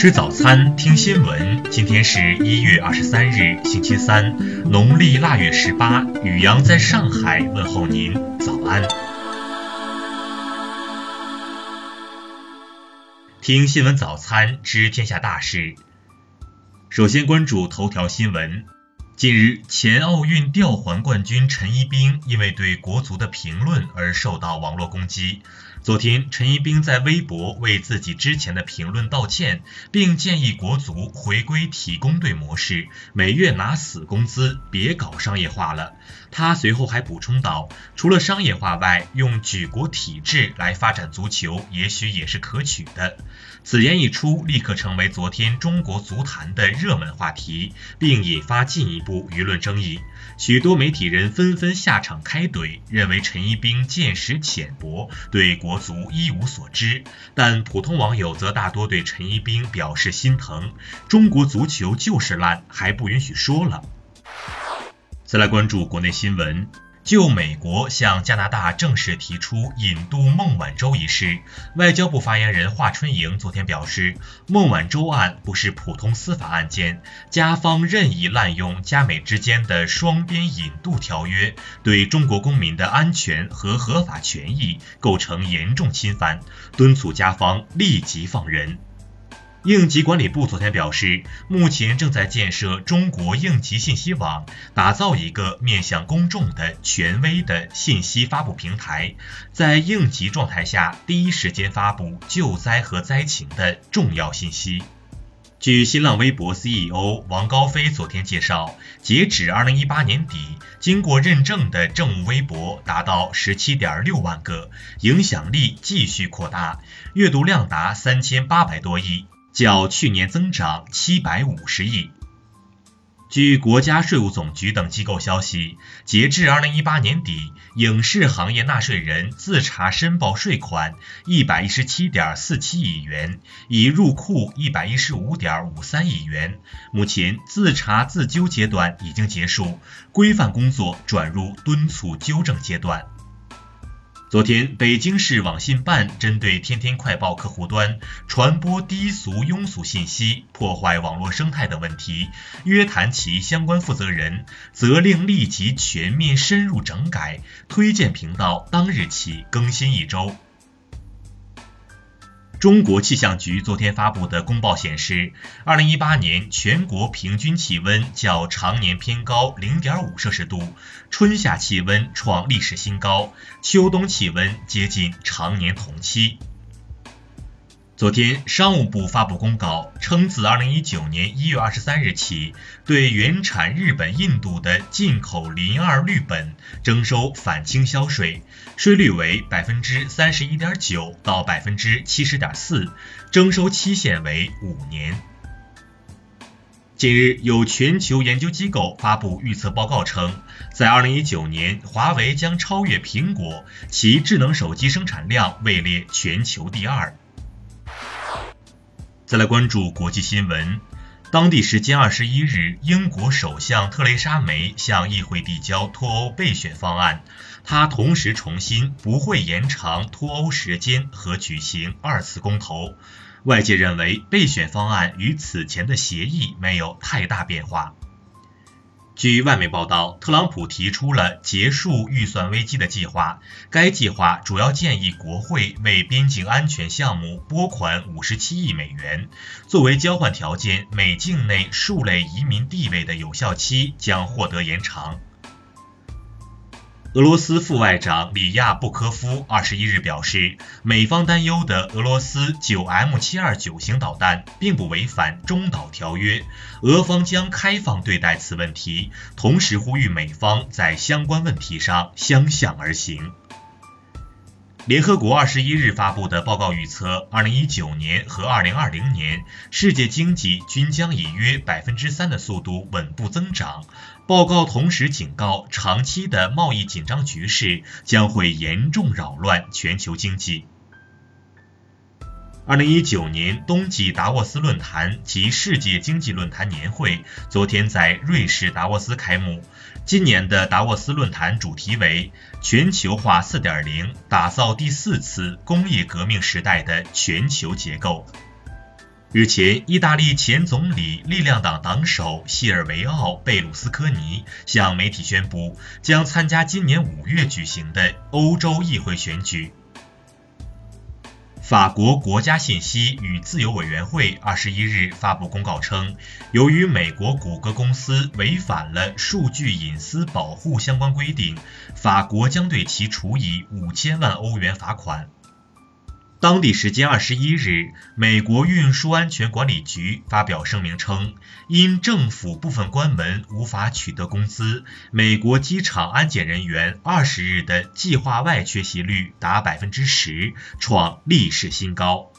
吃早餐，听新闻。今天是一月二十三日，星期三，农历腊月十八。雨阳在上海问候您，早安。听新闻早餐，知天下大事。首先关注头条新闻。近日，前奥运吊环冠军陈一冰因为对国足的评论而受到网络攻击。昨天，陈一冰在微博为自己之前的评论道歉，并建议国足回归体工队模式，每月拿死工资，别搞商业化了。他随后还补充道：“除了商业化外，用举国体制来发展足球，也许也是可取的。”此言一出，立刻成为昨天中国足坛的热门话题，并引发进一步舆论争议。许多媒体人纷纷下场开怼，认为陈一冰见识浅薄，对国国足一无所知。但普通网友则大多对陈一冰表示心疼。中国足球就是烂，还不允许说了。再来关注国内新闻。就美国向加拿大正式提出引渡孟晚舟一事，外交部发言人华春莹昨天表示，孟晚舟案不是普通司法案件，加方任意滥用加美之间的双边引渡条约，对中国公民的安全和合法权益构成严重侵犯，敦促加方立即放人。应急管理部昨天表示，目前正在建设中国应急信息网，打造一个面向公众的权威的信息发布平台，在应急状态下第一时间发布救灾和灾情的重要信息。据新浪微博 CEO 王高飞昨天介绍，截止二零一八年底，经过认证的政务微博达到十七点六万个，影响力继续扩大，阅读量达三千八百多亿。较去年增长七百五十亿。据国家税务总局等机构消息，截至二零一八年底，影视行业纳税人自查申报税款一百一十七点四七亿元，已入库一百一十五点五三亿元。目前自查自纠阶段已经结束，规范工作转入敦促纠正阶段。昨天，北京市网信办针对天天快报客户端传播低俗庸俗信息、破坏网络生态等问题，约谈其相关负责人，责令立即全面深入整改，推荐频道当日起更新一周。中国气象局昨天发布的公报显示，二零一八年全国平均气温较常年偏高零点五摄氏度，春夏气温创历史新高，秋冬气温接近常年同期。昨天，商务部发布公告称，自二零一九年一月二十三日起，对原产日本、印度的进口磷二氯苯征收反倾销税，税率为百分之三十一点九到百分之七十点四，征收期限为五年。近日，有全球研究机构发布预测报告称，在二零一九年，华为将超越苹果，其智能手机生产量位列全球第二。再来关注国际新闻。当地时间二十一日，英国首相特蕾莎梅向议会递交脱欧备选方案。她同时重申不会延长脱欧时间和举行二次公投。外界认为备选方案与此前的协议没有太大变化。据外媒报道，特朗普提出了结束预算危机的计划。该计划主要建议国会为边境安全项目拨款五十七亿美元，作为交换条件，美境内数类移民地位的有效期将获得延长。俄罗斯副外长里亚布科夫二十一日表示，美方担忧的俄罗斯九 M 七二九型导弹并不违反中导条约，俄方将开放对待此问题，同时呼吁美方在相关问题上相向而行。联合国二十一日发布的报告预测，二零一九年和二零二零年世界经济均将以约百分之三的速度稳步增长。报告同时警告，长期的贸易紧张局势将会严重扰乱全球经济。二零一九年冬季达沃斯论坛及世界经济论坛年会昨天在瑞士达沃斯开幕。今年的达沃斯论坛主题为“全球化四点零，打造第四次工业革命时代的全球结构”。日前，意大利前总理力量党党首西尔维奥·贝鲁斯科尼向媒体宣布，将参加今年五月举行的欧洲议会选举。法国国家信息与自由委员会二十一日发布公告称，由于美国谷歌公司违反了数据隐私保护相关规定，法国将对其处以五千万欧元罚款。当地时间二十一日，美国运输安全管理局发表声明称，因政府部分关门无法取得工资，美国机场安检人员二十日的计划外缺席率达百分之十，创历史新高。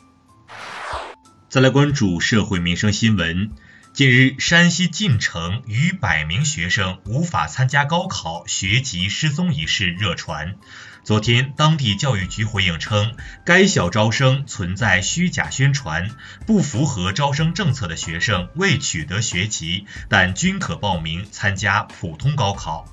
再来关注社会民生新闻。近日，山西晋城逾百名学生无法参加高考，学籍失踪一事热传。昨天，当地教育局回应称，该校招生存在虚假宣传，不符合招生政策的学生未取得学籍，但均可报名参加普通高考。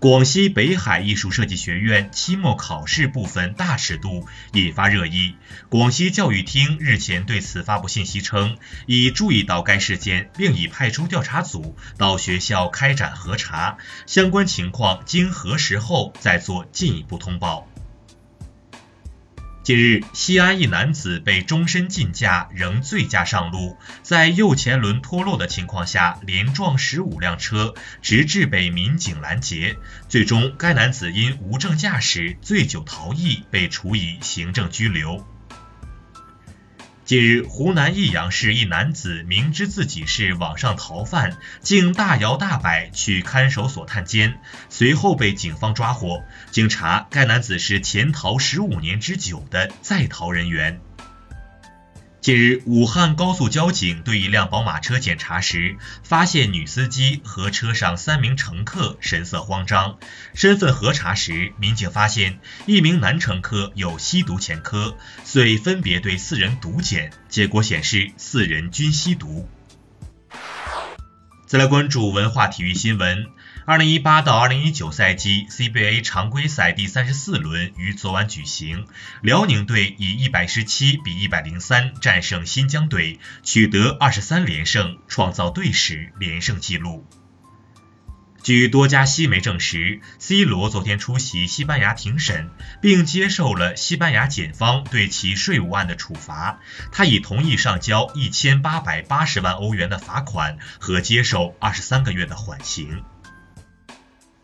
广西北海艺术设计学院期末考试部分大尺度引发热议。广西教育厅日前对此发布信息称，已注意到该事件，并已派出调查组到学校开展核查，相关情况经核实后再做进一步通报。近日，西安一男子被终身禁驾，仍醉驾上路，在右前轮脱落的情况下连撞十五辆车，直至被民警拦截。最终，该男子因无证驾驶、醉酒逃逸，被处以行政拘留。近日，湖南益阳市一男子明知自己是网上逃犯，竟大摇大摆去看守所探监，随后被警方抓获。经查，该男子是潜逃十五年之久的在逃人员。近日，武汉高速交警对一辆宝马车检查时，发现女司机和车上三名乘客神色慌张。身份核查时，民警发现一名男乘客有吸毒前科，遂分别对四人毒检，结果显示四人均吸毒。再来关注文化体育新闻。二零一八到二零一九赛季 CBA 常规赛第三十四轮于昨晚举行，辽宁队以一百十七比一百零三战胜新疆队，取得二十三连胜，创造队史连胜纪录。据多家西媒证实，C 罗昨天出席西班牙庭审，并接受了西班牙检方对其税务案的处罚，他已同意上交一千八百八十万欧元的罚款和接受二十三个月的缓刑。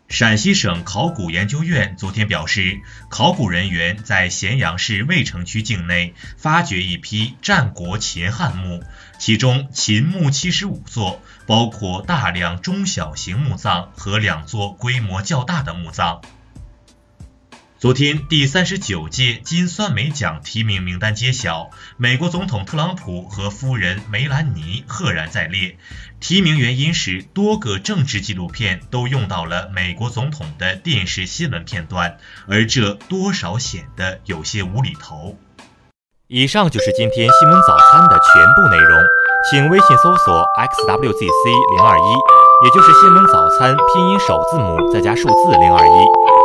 陕西省考古研究院昨天表示，考古人员在咸阳市渭城区境内发掘一批战国秦汉墓，其中秦墓七十五座，包括大量中小型墓葬和两座规模较大的墓葬。昨天，第三十九届金酸梅奖提名名单揭晓，美国总统特朗普和夫人梅兰妮赫然在列。提名原因是多个政治纪录片都用到了美国总统的电视新闻片段，而这多少显得有些无厘头。以上就是今天新闻早餐的全部内容，请微信搜索 xwzc 零二一，也就是新闻早餐拼音首字母再加数字零二一。